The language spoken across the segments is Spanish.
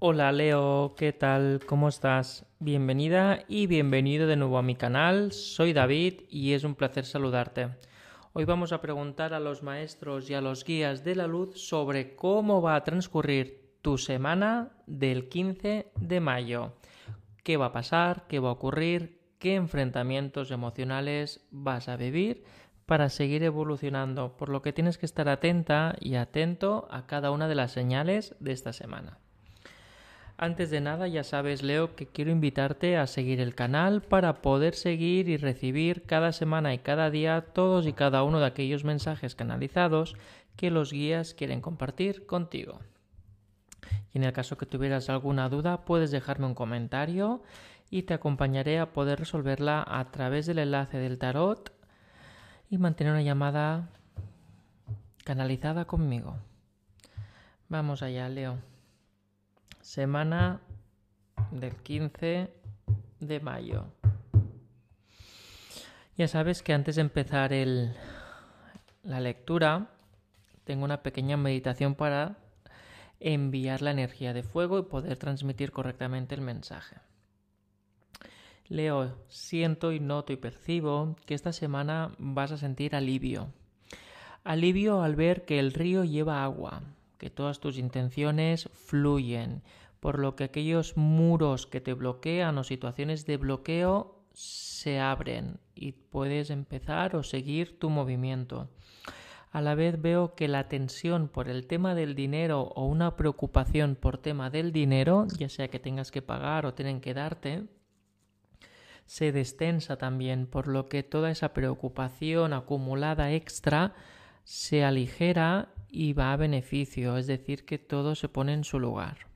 Hola Leo, ¿qué tal? ¿Cómo estás? Bienvenida y bienvenido de nuevo a mi canal. Soy David y es un placer saludarte. Hoy vamos a preguntar a los maestros y a los guías de la luz sobre cómo va a transcurrir tu semana del 15 de mayo. ¿Qué va a pasar? ¿Qué va a ocurrir? ¿Qué enfrentamientos emocionales vas a vivir? para seguir evolucionando, por lo que tienes que estar atenta y atento a cada una de las señales de esta semana. Antes de nada, ya sabes, Leo, que quiero invitarte a seguir el canal para poder seguir y recibir cada semana y cada día todos y cada uno de aquellos mensajes canalizados que los guías quieren compartir contigo. Y en el caso que tuvieras alguna duda, puedes dejarme un comentario y te acompañaré a poder resolverla a través del enlace del tarot y mantener una llamada canalizada conmigo. Vamos allá, Leo semana del 15 de mayo. Ya sabes que antes de empezar el, la lectura, tengo una pequeña meditación para enviar la energía de fuego y poder transmitir correctamente el mensaje. Leo, siento y noto y percibo que esta semana vas a sentir alivio. Alivio al ver que el río lleva agua, que todas tus intenciones fluyen, por lo que aquellos muros que te bloquean o situaciones de bloqueo se abren y puedes empezar o seguir tu movimiento. A la vez veo que la tensión por el tema del dinero o una preocupación por tema del dinero, ya sea que tengas que pagar o tienen que darte, se destensa también, por lo que toda esa preocupación acumulada extra se aligera y va a beneficio, es decir, que todo se pone en su lugar.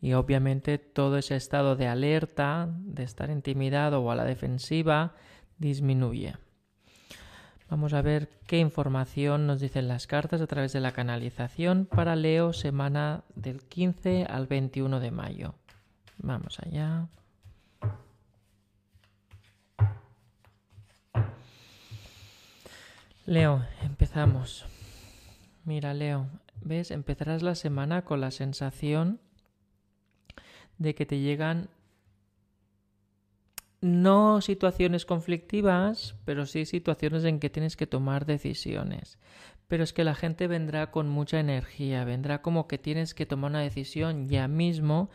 Y obviamente todo ese estado de alerta, de estar intimidado o a la defensiva, disminuye. Vamos a ver qué información nos dicen las cartas a través de la canalización para Leo semana del 15 al 21 de mayo. Vamos allá. Leo, empezamos. Mira, Leo, ¿ves? Empezarás la semana con la sensación de que te llegan no situaciones conflictivas, pero sí situaciones en que tienes que tomar decisiones. Pero es que la gente vendrá con mucha energía, vendrá como que tienes que tomar una decisión ya mismo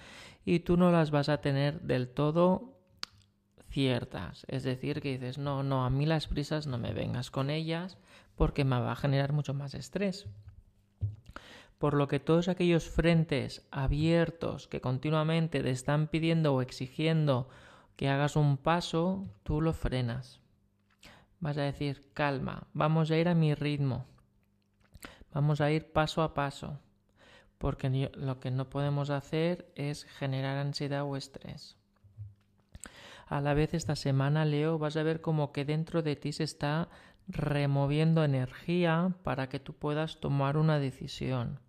y tú no las vas a tener del todo ciertas. Es decir, que dices, no, no, a mí las prisas no me vengas con ellas porque me va a generar mucho más estrés. Por lo que todos aquellos frentes abiertos que continuamente te están pidiendo o exigiendo que hagas un paso, tú lo frenas. Vas a decir, calma, vamos a ir a mi ritmo. Vamos a ir paso a paso. Porque lo que no podemos hacer es generar ansiedad o estrés. A la vez esta semana, Leo, vas a ver como que dentro de ti se está removiendo energía para que tú puedas tomar una decisión.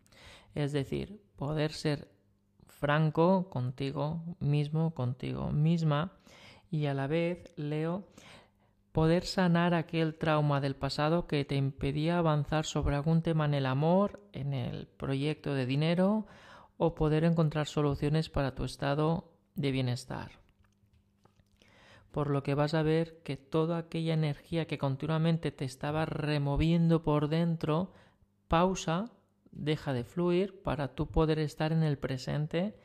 Es decir, poder ser franco contigo mismo, contigo misma y a la vez, Leo, poder sanar aquel trauma del pasado que te impedía avanzar sobre algún tema en el amor, en el proyecto de dinero o poder encontrar soluciones para tu estado de bienestar. Por lo que vas a ver que toda aquella energía que continuamente te estaba removiendo por dentro, pausa deja de fluir para tú poder estar en el presente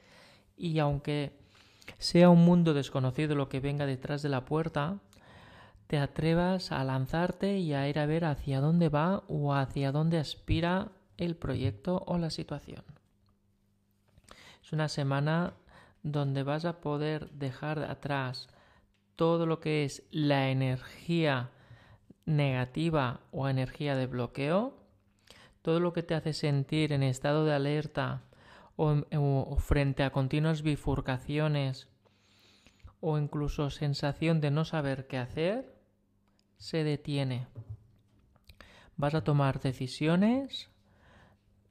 y aunque sea un mundo desconocido lo que venga detrás de la puerta, te atrevas a lanzarte y a ir a ver hacia dónde va o hacia dónde aspira el proyecto o la situación. Es una semana donde vas a poder dejar atrás todo lo que es la energía negativa o energía de bloqueo todo lo que te hace sentir en estado de alerta o, frente a continuas bifurcaciones o incluso sensación de no saber qué hacer, se detiene. Vas a tomar decisiones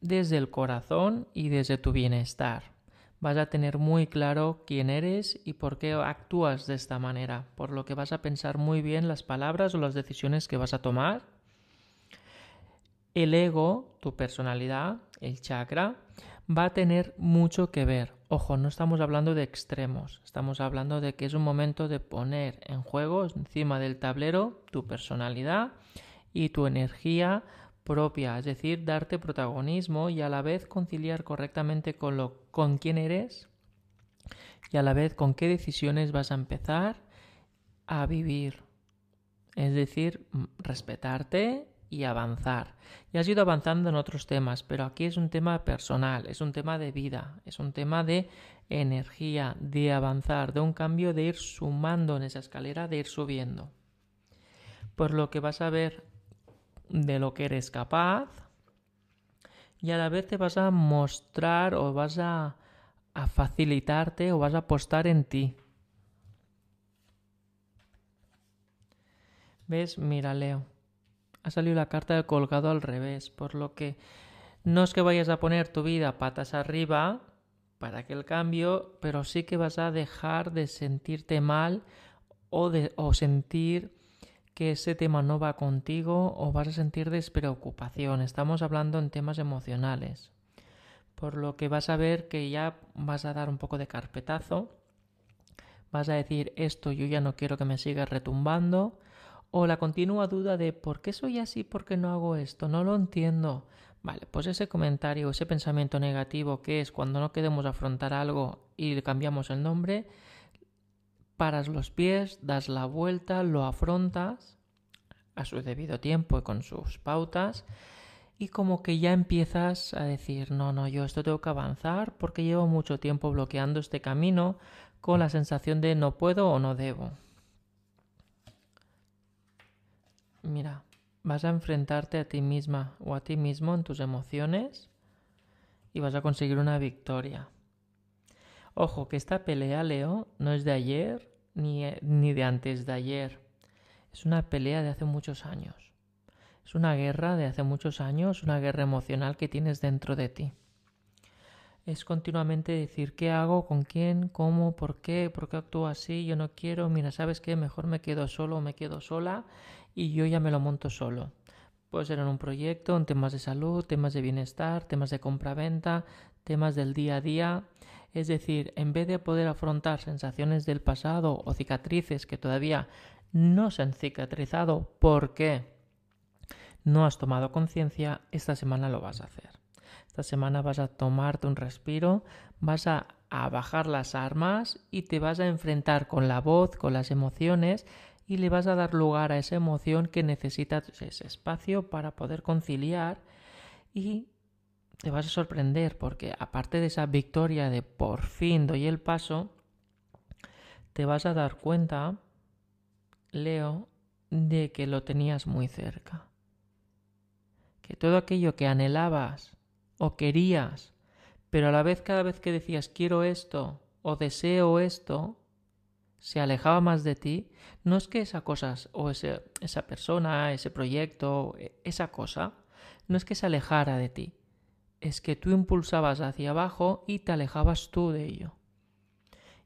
desde el corazón y desde tu bienestar. Vas a tener muy claro quién eres y por qué actúas de esta manera, por lo que vas a pensar muy bien las palabras o las decisiones que vas a tomar el ego, tu personalidad, el chakra, va a tener mucho que ver. Ojo, no estamos hablando de extremos, estamos hablando de que es un momento de poner en juego encima del tablero tu personalidad y tu energía propia, es decir, darte protagonismo y a la vez conciliar correctamente con lo con quién eres y a la vez con qué decisiones vas a empezar a vivir. Es decir, respetarte y avanzar. Y has ido avanzando en otros temas, pero aquí es un tema personal, es un tema de vida, es un tema de energía, de avanzar, de un cambio, de ir sumando en esa escalera, de ir subiendo. Por lo que vas a ver de lo que eres capaz y a la vez te vas a mostrar o vas a, a facilitarte o vas a apostar en ti. ¿Ves? Mira, Leo ha salido la carta del colgado al revés, por lo que no es que vayas a poner tu vida patas arriba para que el cambio, pero sí que vas a dejar de sentirte mal o, de, o sentir que ese tema no va contigo o vas a sentir despreocupación. Estamos hablando en temas emocionales. Por lo que vas a ver que ya vas a dar un poco de carpetazo. Vas a decir esto yo ya no quiero que me siga retumbando o la continua duda de ¿por qué soy así? ¿Por qué no hago esto? No lo entiendo. Vale, pues ese comentario, ese pensamiento negativo que es cuando no queremos afrontar algo y le cambiamos el nombre, paras los pies, das la vuelta, lo afrontas a su debido tiempo y con sus pautas y como que ya empiezas a decir, no, no, yo esto tengo que avanzar porque llevo mucho tiempo bloqueando este camino con la sensación de no puedo o no debo. Mira, vas a enfrentarte a ti misma o a ti mismo en tus emociones y vas a conseguir una victoria. Ojo, que esta pelea, Leo, no es de ayer ni, ni de antes de ayer. Es una pelea de hace muchos años. Es una guerra de hace muchos años, una guerra emocional que tienes dentro de ti. Es continuamente decir qué hago, con quién, cómo, por qué, por qué actúo así, yo no quiero, mira, ¿sabes qué? Mejor me quedo solo me quedo sola y yo ya me lo monto solo. Puede ser en un proyecto, en temas de salud, temas de bienestar, temas de compra-venta, temas del día a día. Es decir, en vez de poder afrontar sensaciones del pasado o cicatrices que todavía no se han cicatrizado porque no has tomado conciencia, esta semana lo vas a hacer. Esta semana vas a tomarte un respiro, vas a, a bajar las armas y te vas a enfrentar con la voz, con las emociones y le vas a dar lugar a esa emoción que necesita ese espacio para poder conciliar y te vas a sorprender porque aparte de esa victoria de por fin doy el paso, te vas a dar cuenta, Leo, de que lo tenías muy cerca. Que todo aquello que anhelabas o querías, pero a la vez cada vez que decías quiero esto o deseo esto, se alejaba más de ti, no es que esa cosa o esa persona, ese proyecto, e, esa cosa, no es que se alejara de ti, es que tú impulsabas hacia abajo y te alejabas tú de ello.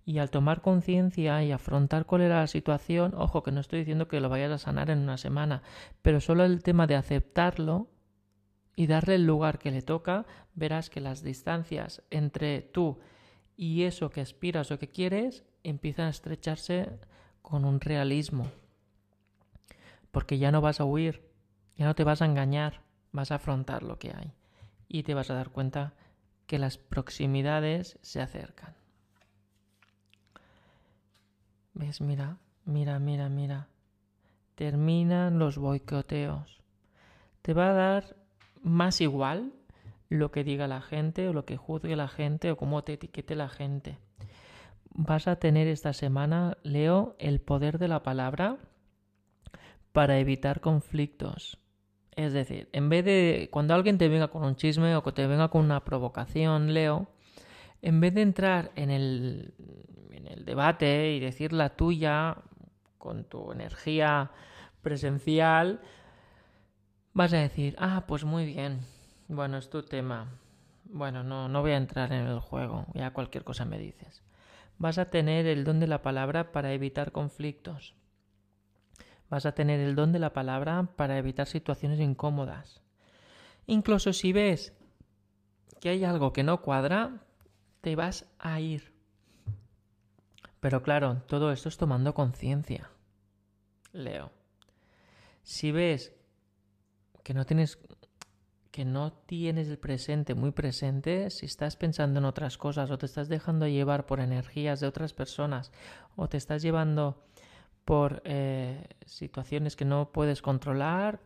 Y al tomar conciencia y afrontar cuál era la situación, ojo que no estoy diciendo que lo vayas a sanar en una semana, pero solo el tema de aceptarlo y darle el lugar que le toca, verás que las distancias entre tú y eso que aspiras o que quieres empiezan a estrecharse con un realismo. Porque ya no vas a huir, ya no te vas a engañar, vas a afrontar lo que hay. Y te vas a dar cuenta que las proximidades se acercan. ¿Ves? Mira, mira, mira, mira. Terminan los boicoteos. Te va a dar más igual lo que diga la gente o lo que juzgue la gente o cómo te etiquete la gente vas a tener esta semana, Leo, el poder de la palabra para evitar conflictos. Es decir, en vez de cuando alguien te venga con un chisme o que te venga con una provocación, Leo, en vez de entrar en el, en el debate y decir la tuya con tu energía presencial, vas a decir, ah, pues muy bien, bueno, es tu tema. Bueno, no, no voy a entrar en el juego, ya cualquier cosa me dices vas a tener el don de la palabra para evitar conflictos. Vas a tener el don de la palabra para evitar situaciones incómodas. Incluso si ves que hay algo que no cuadra, te vas a ir. Pero claro, todo esto es tomando conciencia. Leo. Si ves que no tienes que no tienes el presente muy presente, si estás pensando en otras cosas o te estás dejando llevar por energías de otras personas o te estás llevando por eh, situaciones que no puedes controlar,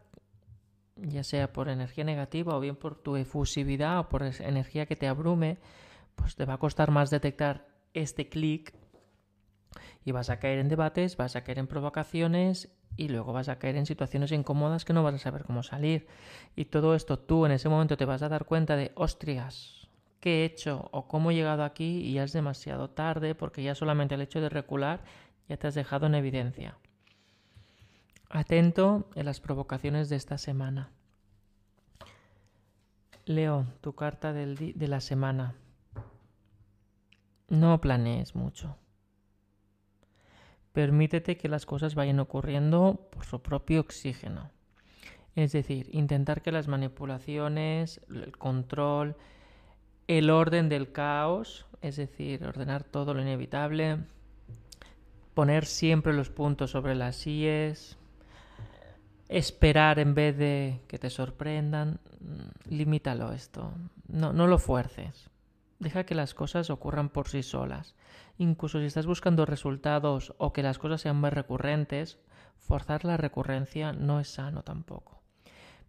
ya sea por energía negativa o bien por tu efusividad o por energía que te abrume, pues te va a costar más detectar este clic y vas a caer en debates, vas a caer en provocaciones y luego vas a caer en situaciones incómodas que no vas a saber cómo salir. Y todo esto tú en ese momento te vas a dar cuenta de, hostias, ¿qué he hecho o cómo he llegado aquí? Y ya es demasiado tarde porque ya solamente el hecho de recular ya te has dejado en evidencia. Atento en las provocaciones de esta semana. Leo, tu carta del de la semana. No planees mucho. Permítete que las cosas vayan ocurriendo por su propio oxígeno. Es decir, intentar que las manipulaciones, el control, el orden del caos, es decir, ordenar todo lo inevitable, poner siempre los puntos sobre las IES, esperar en vez de que te sorprendan, mm, limítalo esto, no, no lo fuerces. Deja que las cosas ocurran por sí solas. Incluso si estás buscando resultados o que las cosas sean más recurrentes, forzar la recurrencia no es sano tampoco.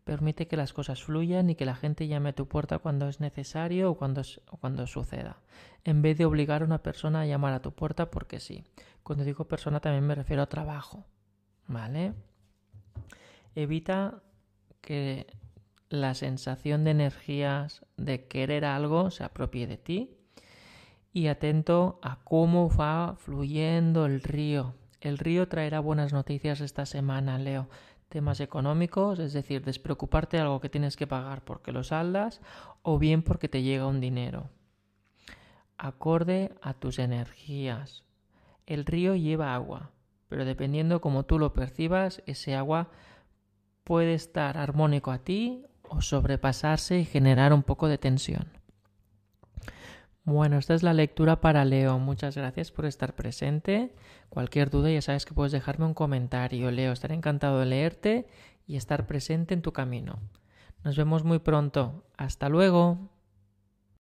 Permite que las cosas fluyan y que la gente llame a tu puerta cuando es necesario o cuando, o cuando suceda, en vez de obligar a una persona a llamar a tu puerta porque sí. Cuando digo persona también me refiero a trabajo. ¿Vale? Evita que la sensación de energías de querer algo se apropie de ti y atento a cómo va fluyendo el río. El río traerá buenas noticias esta semana, Leo. Temas económicos, es decir, despreocuparte de algo que tienes que pagar porque lo saldas o bien porque te llega un dinero. Acorde a tus energías. El río lleva agua, pero dependiendo cómo tú lo percibas, ese agua puede estar armónico a ti o sobrepasarse y generar un poco de tensión. Bueno, esta es la lectura para Leo. Muchas gracias por estar presente. Cualquier duda ya sabes que puedes dejarme un comentario. Leo, estaré encantado de leerte y estar presente en tu camino. Nos vemos muy pronto. Hasta luego.